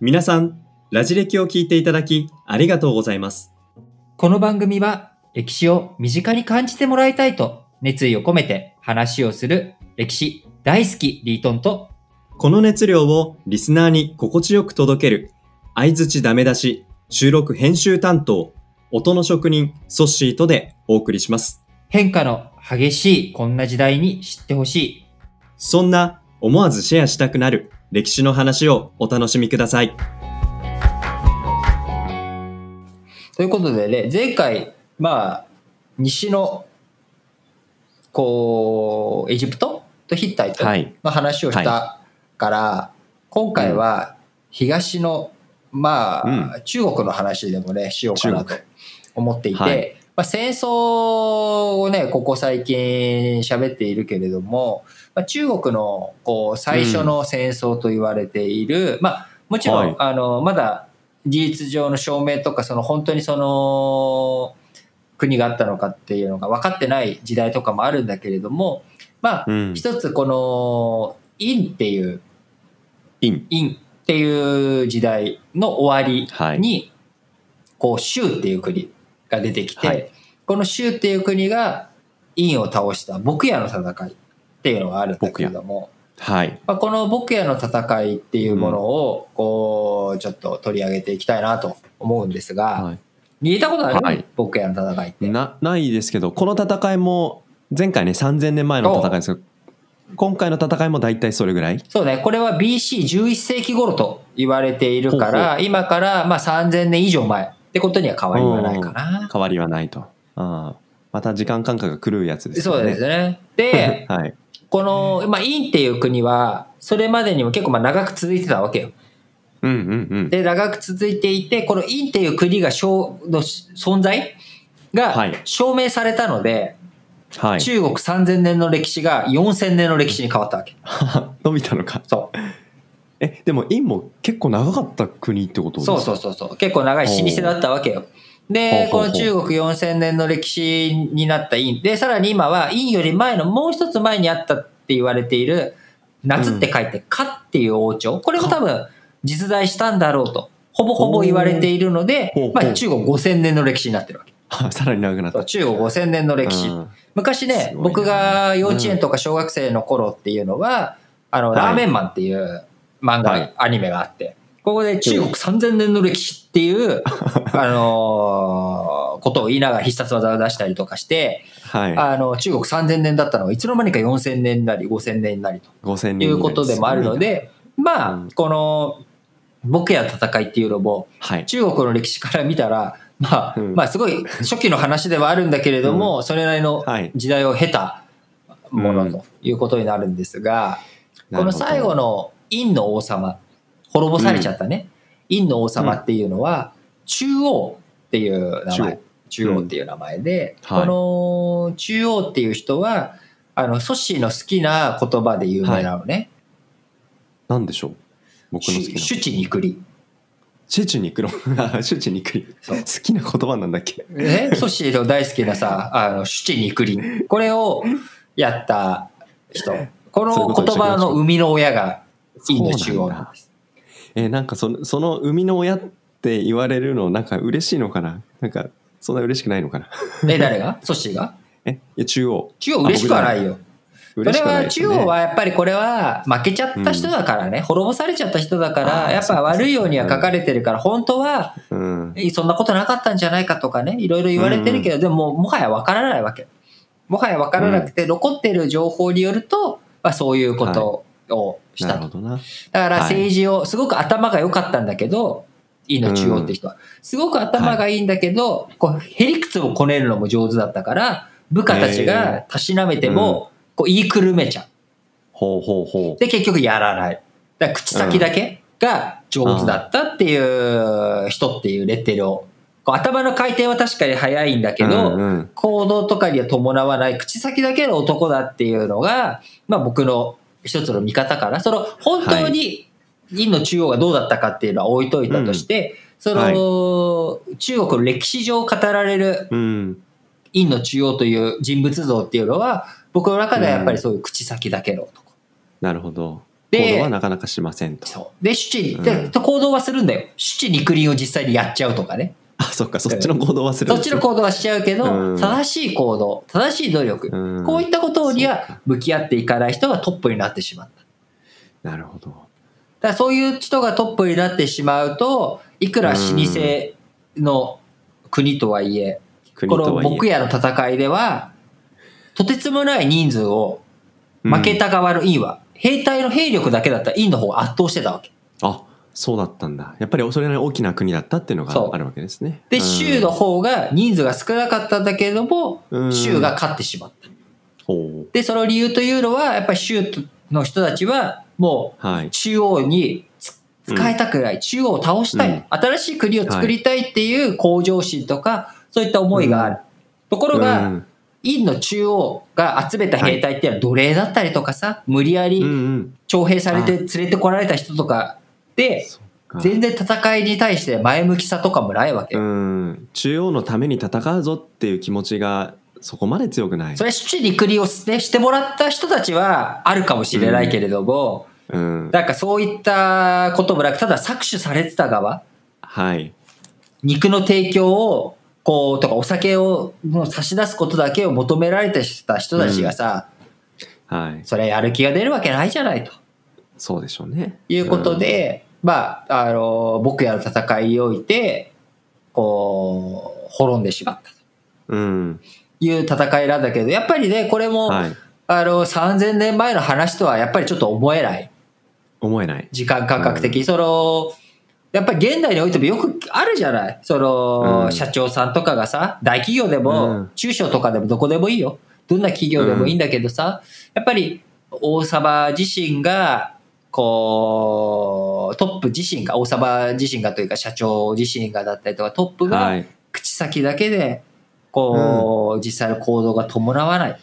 皆さん、ラジ歴を聞いていただきありがとうございます。この番組は歴史を身近に感じてもらいたいと熱意を込めて話をする歴史大好きリートンとこの熱量をリスナーに心地よく届ける、相づちダメ出し、収録編集担当、音の職人、ソッシーとでお送りします。変化の激しいこんな時代に知ってほしい。そんな思わずシェアしたくなる歴史の話をお楽しみください。ということでね、前回、まあ、西の、こう、エジプトとヒッタイトはい。の話をしたから、今回は東の、まあ、中国の話でもね、しようかなと中思っていて、はいまあ、戦争をね、ここ最近喋っているけれども、まあ、中国のこう最初の戦争と言われている、まあ、もちろん、はい。あの、まだ事実上の証明とか、その本当にその、国があったのかっていうのが分かってない時代とかもあるんだけれども、まあ、うん。一つこの、陰っていう、イン。陰っていう時代の終わりはい。に、こう、州っていう国が出てきて、はい。この州っていう国が陰を倒した牧野の戦いっていうのがあるんだけれども、はい。まあ、この牧野の戦いっていうものを、こう、ちょっと取り上げていきたいなと思うんですが、はい。聞いたことある、はい。牧野の戦いって。な、ないですけど、この戦いも、前回ね、3000年前の戦いですけど、今回の戦いも大体それぐらい？そうね、これは BC11 世紀頃と言われているから、今からまあ3000年以上前ってことには変わりはないかな。変わりはないと。ああまた時間感覚が狂うやつですそう。ですね。で、はい。この、まあ、インっていう国は、それまでにも結構まあ長く続いてたわけよ。うんうんうん。で、長く続いていて、このインっていう国が証の存在がはい証明されたので、はい。中国3000年の歴史が4000年の歴史に変わったわけ。伸びたのか。そう。え、でも、インも結構長かった国ってことですか？そうそうそうそう。結構長い老舗だったわけよ。で、この中国4000年の歴史になった陰。で、さらに今は陰より前のもう一つ前にあったって言われている、夏って書いて、かっていう王朝。これも多分実在したんだろうと。ほぼほぼ言われているのでまあ中国5000年の歴史になってるわけ。あ さらに長くなった。中国5000年の歴史。うん昔ね僕が幼稚園とか小学生の頃っていうのは、あの、はいラーメンマンっていう漫画、はい。アニメがあって、ここで中国3000年の歴史っていう、あのーことを言いながら必殺技を出したりとかして、はい。あの、中国3000年だったのがいつの間にか4000年になり5000年になりと。5000人いうことでもあるので、まあうん、この、僕や戦いっていうのも、はい。中国の歴史から見たら、まあ、うん。まあすごい初期の話ではあるんだけれども、それなりのはい。時代を経たもうんのということになるんですが、この最後の陰の王様、滅ぼされちゃったね、陰の王様っていうのは、中央っていう名前、中央っていう名前で、はいこの中央っていう人は、あの、ソッシーの好きな言葉で有名なのね。なんでしょう？僕の好きな。主治肉離。シュチニクロ。あシュチニクリ。好きな言葉なんだっけ？ね、ソシーの大好きなさ、あの、シュチ肉林。これをやった人。この言葉の生みの親が、インド中央なんです。えーなんかその、その生みの親って言われるの、なんか嬉しいのかな？なんか、そんな嬉しくないのかな？え、誰が？ソシーが？えいや、中央。中央嬉しくはない。よ。それは中央はやっぱりこれは負けちゃった人だからね、滅ぼされちゃった人だかあら、ーやっぱ悪いようには書かれてるから、本当は、そんなことなかったんじゃないかとかね、いろいろ言われてるけど、でももはやわからないわけ。もはやわからなくて、残ってる情報によると、まあ、そういうことをしたと。だから政治を、すごく頭が良かったんだけど、いいの中央って人は。すごく頭がいいんだけど、こう、へりくつをこねるのも上手だったから、部下たちがたしなめても、こう言いくるめちゃう。ほうほうほう。で、結局やらない。だから口先だけが上手だったっていう人っていうレッテルを。こう頭の回転は確かに速いんだけど、行動とかには伴わない口先だけの男だっていうのが、まあ僕の一つの見方から、その本当に陰の中央がどうだったかっていうのは置いといたとして、その、中国の歴史上語られるうん。陰の中央という人物像っていうのは、僕の中ではやっぱりそういう口先だけの男。なるほど。で行動はなかなかしませんと。そう。で、主治、うんで行動はするんだよ。主治肉林を実際にやっちゃうとかね。あ、そっか、そっちの行動はするそっちの行動はしちゃうけど、うん。正しい行動、正しい努力、うん。こういったことにはか。向き合っていかない人がトップになってしまった。なるほど。だからそういう人がトップになってしまうと、いくら老舗の国とはいえ、この国とはいえ。僕やの戦いでは、とてつもない人数を負けた側の院は、兵隊の兵力だけだったら院の方が圧倒してたわけ。あ、そうだったんだ。やっぱりそれなりに大きな国だったっていうのがあるわけですね。で、うん州の方が人数が少なかったんだけれども、うん州が勝ってしまった。ほで、その理由というのは、やっぱり州の人たちは、もう。中央につ使いたくない、中央を倒したい、うん新しい国を作りたいっていう向上心とか、そういった思いがある。ところが、うん院の中央が集めた兵隊っていうのは奴隷だったりとかさ、無理やりうんうん。徴兵されて連れてこられた人とかで、全然戦いに対して前向きさとかもないわけうよ。ん。中央のために戦うぞっていう気持ちがそこまで強くない。それ、主治陸離を、ね、してもらった人たちはあるかもしれないけれども、うん。なんかそういったこともなく、ただ搾取されてた側、はい。肉の提供を、こう、とかお酒をもう差し出すことだけを求められてた人たちがさ、はい。それやる気が出るわけないじゃないとそうでしょうね。いうことで、まあ、あの、僕やの戦いにおいて、こう、滅んでしまったとうん。うん。いう戦いなんだけど、やっぱりね、これも、はい。あの、3000年前の話とはやっぱりちょっと思えない。思えない。時間感覚的に、その、やっぱり現代においてもよくあるじゃないその、うん社長さんとかがさ、大企業でも、うん中小とかでもどこでもいいよ。どんな企業でもいいんだけどさ、やっぱり王様自身が、こう、トップ自身が、王様自身がというか社長自身がだったりとか、トップがはい。口先だけで、こう、実際の行動が伴わない。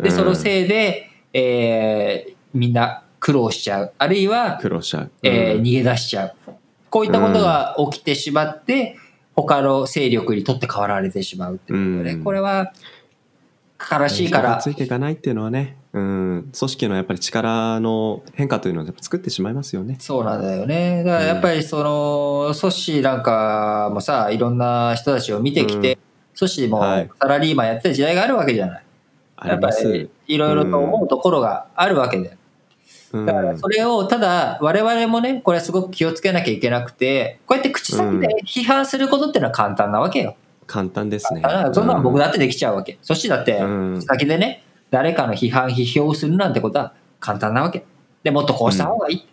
で、そのせいで、えーみんな苦労しちゃう。あるいは、苦労しちゃう。うんえー逃げ出しちゃう。こういったことが起きてしまって、他の勢力にとって変わられてしまうってことで、うんこれは悲しいからつ、いていかないっていうのはね、うん、組織のやっぱり力の変化というのを作ってしまいますよね。そうなんだよね。だからやっぱりその、組織なんかもさ、いろんな人たちを見てきて、組織もはいサラリーマンやってた時代があるわけじゃない。あやっぱりいろいろと思うところがあるわけで。うんだからそれを、ただ我々もね、これはすごく気をつけなきゃいけなくて、こうやって口先で批判することっていうのは簡単なわけよ。簡単ですね。だからそんなの僕だってできちゃうわけ。そしてだってうん、口先でね、誰かの批判、批評するなんてことは簡単なわけ。で、もっとこうした方がいい。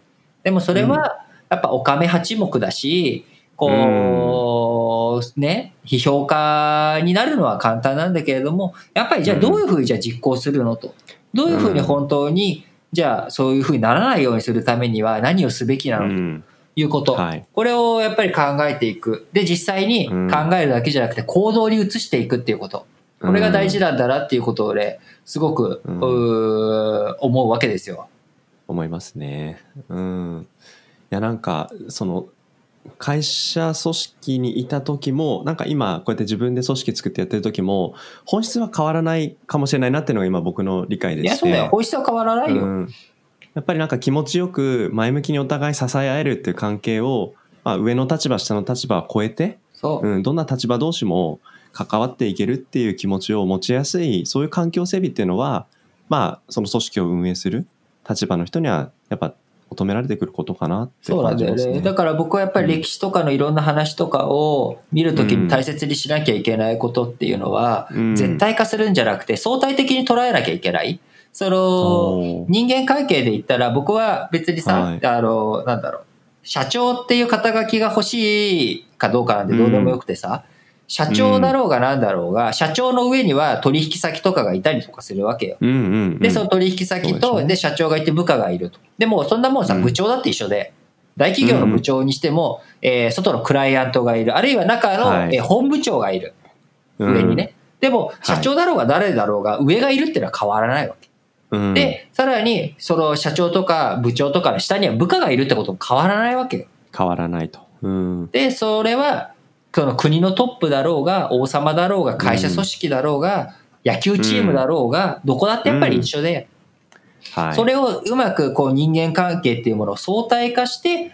でもそれは、やっぱおかめ八目だし、こう、ね、批評家になるのは簡単なんだけれども、やっぱりじゃあどういうふうにじゃあ実行するのと。どういうふうに本当に、じゃあそういうふうにならないようにするためには何をすべきなのとうん。いうこと。はい。これをやっぱり考えていく。で、実際に考えるだけじゃなくて行動に移していくっていうこと。これが大事なんだなっていうことをね、すごく、うん思うわけですよ。思いますね。うん。いや、なんか、その、会社組織にいた時も、なんか今、こうやって自分で組織作ってやってる時も、本質は変わらないかもしれないなっていうのが今僕の理解でして。いや、そうだよ。本質は変わらないよ。うん、やっぱりなんか気持ちよく前向きにお互い支え合えるっていう関係を、まあ、上の立場下の立場を超えて、そう。うん、どんな立場同士も関わっていけるっていう気持ちを持ちやすいそういう環境整備っていうのはまあその組織を運営する立場の人にはやっぱ求められてくることかなってそうなんだよ感じますね。ね。だから僕はやっぱり歴史とかのいろんな話とかを見るときに大切にしなきゃいけないことっていうのは、うん絶対化するんじゃなくて相対的に捉えなきゃいけない。その、人間関係で言ったら僕は別にさ、はいあの、なんだろう、社長っていう肩書きが欲しいかどうかなんてどうでもよくてさ、社長だろうがなんだろうが、社長の上には取引先とかがいたりとかするわけよ。うんうんうん、で、その取引先と、で社長がいて部下がいると。でも、そんなもんさ、うん部長だって一緒で、大企業の部長にしても、えー外のクライアントがいる、あるいは中の、はいえー本部長がいる、うん上にね。でも、社長だろうが誰だろうが、上がいるっていうのは変わらないわけ。うん、で、さらに、その社長とか部長とかの下には部下がいるってことも変わらないわけよ。変わらないと。うんで、それは、その国のトップだろうが、王様だろうが、会社組織だろうが、野球チームだろうが、どこだってやっぱり一緒で、はい。それをうまくこう人間関係っていうものを相対化して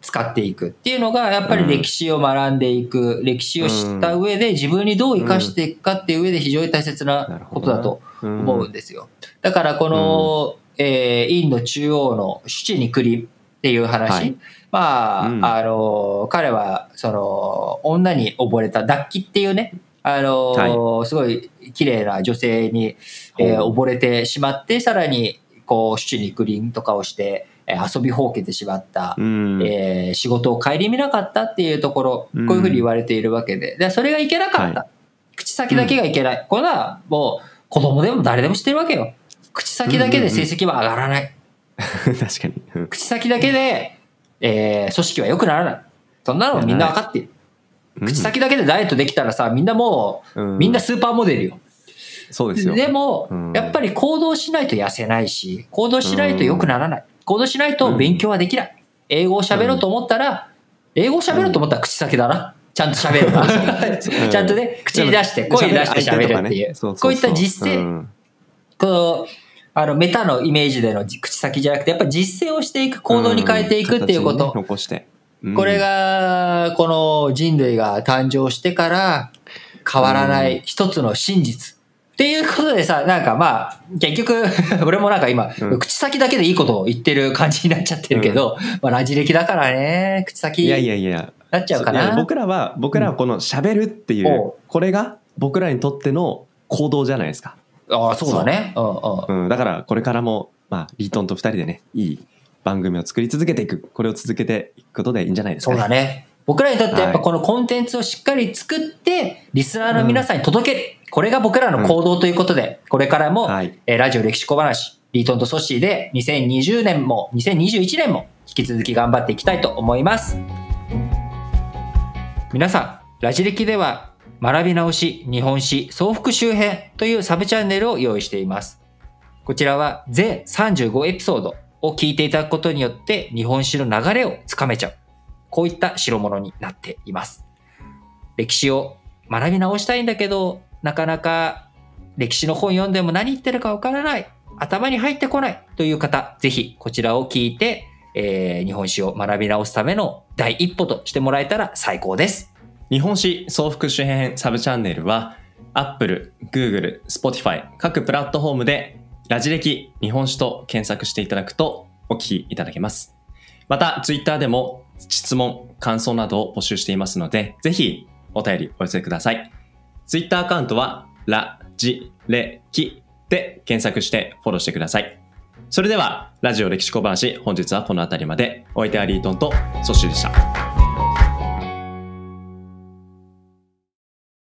使っていくっていうのがやっぱり歴史を学んでいく、歴史を知った上で自分にどう生かしていくかっていう上で非常に大切なことだと思うんですよ。だからこの、えー、陰の中央の七に栗っていう話、はいまあ、うんあの、彼は、その、女に溺れた、脱気っていうね、あの、すごい綺麗な女性に、えー溺れてしまって、さらに、こう、七に栗とかをして、えー遊びほうけてしまった。うん。えー仕事を顧みなかったっていうところ、こういうふうに言われているわけで、でそれがいけなかった。は口先だけがいけない。これはもう子供でも誰でも知ってるわけよ。口先だけで成績は上がらない。確かに。うん口先だけで、えー組織は良くならない。そんなのみんな分かっている。口先だけでダイエットできたらさ、みんなもう、うんみんなスーパーモデルよ。そうですよ。でもうん、やっぱり行動しないと痩せないし、行動しないと良くならない。行動しないと勉強はできない。英語を喋ろうと思ったら、英語を喋ろうと思ったら口先だな。ちゃんと喋るな。ちゃんとね、口に出して、声に出して喋るっていう。こういった実践、践。この、あの、メタのイメージでの口先じゃなくて、やっぱり実践をしていく、行動に変えていくっていうこと。残して。うんこれ、が、この人類が誕生してから変わらない一つの真実。っていうことでさ、なんかまあ、結局、俺もなんか今、うん口先だけでいいことを言ってる感じになっちゃってるけど、まあラジ歴だからね、口先いやいにやいや。なっちゃうかな。僕らは、僕らはこの喋るっていおう、これが僕らにとっての行動じゃないですか。ああ、そうだね。うんうん。うん。だから、これからも、まあ、リートンと二人でね、いい番組を作り続けていく。これを続けていくことでいいんじゃないですか、そうだね。僕らにとってやっぱはいこのコンテンツをしっかり作って、リスナーの皆さんに届ける。これが僕らの行動ということで、これからも、はい。えーラジオ歴史小話、リートンとソッシーで2020年も2021年も引き続き頑張っていきたいと思います。皆さん、ラジ歴では学び直し日本史総復習編というサブチャンネルを用意しています。こちらは全35エピソードを聞いていただくことによって日本史の流れをつかめちゃう。こういった代物になっています。歴史を学び直したいんだけど、なかなか歴史の本読んでも何言ってるかわからない。頭に入ってこないという方、ぜひこちらを聞いて、えー日本史を学び直すための第一歩としてもらえたら最高です。日本史総復習編サブチャンネルは Apple、Google、Spotify 各プラットフォームでラジ歴日本史と検索していただくとお聞きいただけます。また Twitter でも質問、感想などを募集していますのでぜひお便りお寄せください。Twitter アカウントはラジレキで検索してフォローしてください。それではラジオ歴史小話本日はこの辺りまでお相手はリートンとソッシーでした。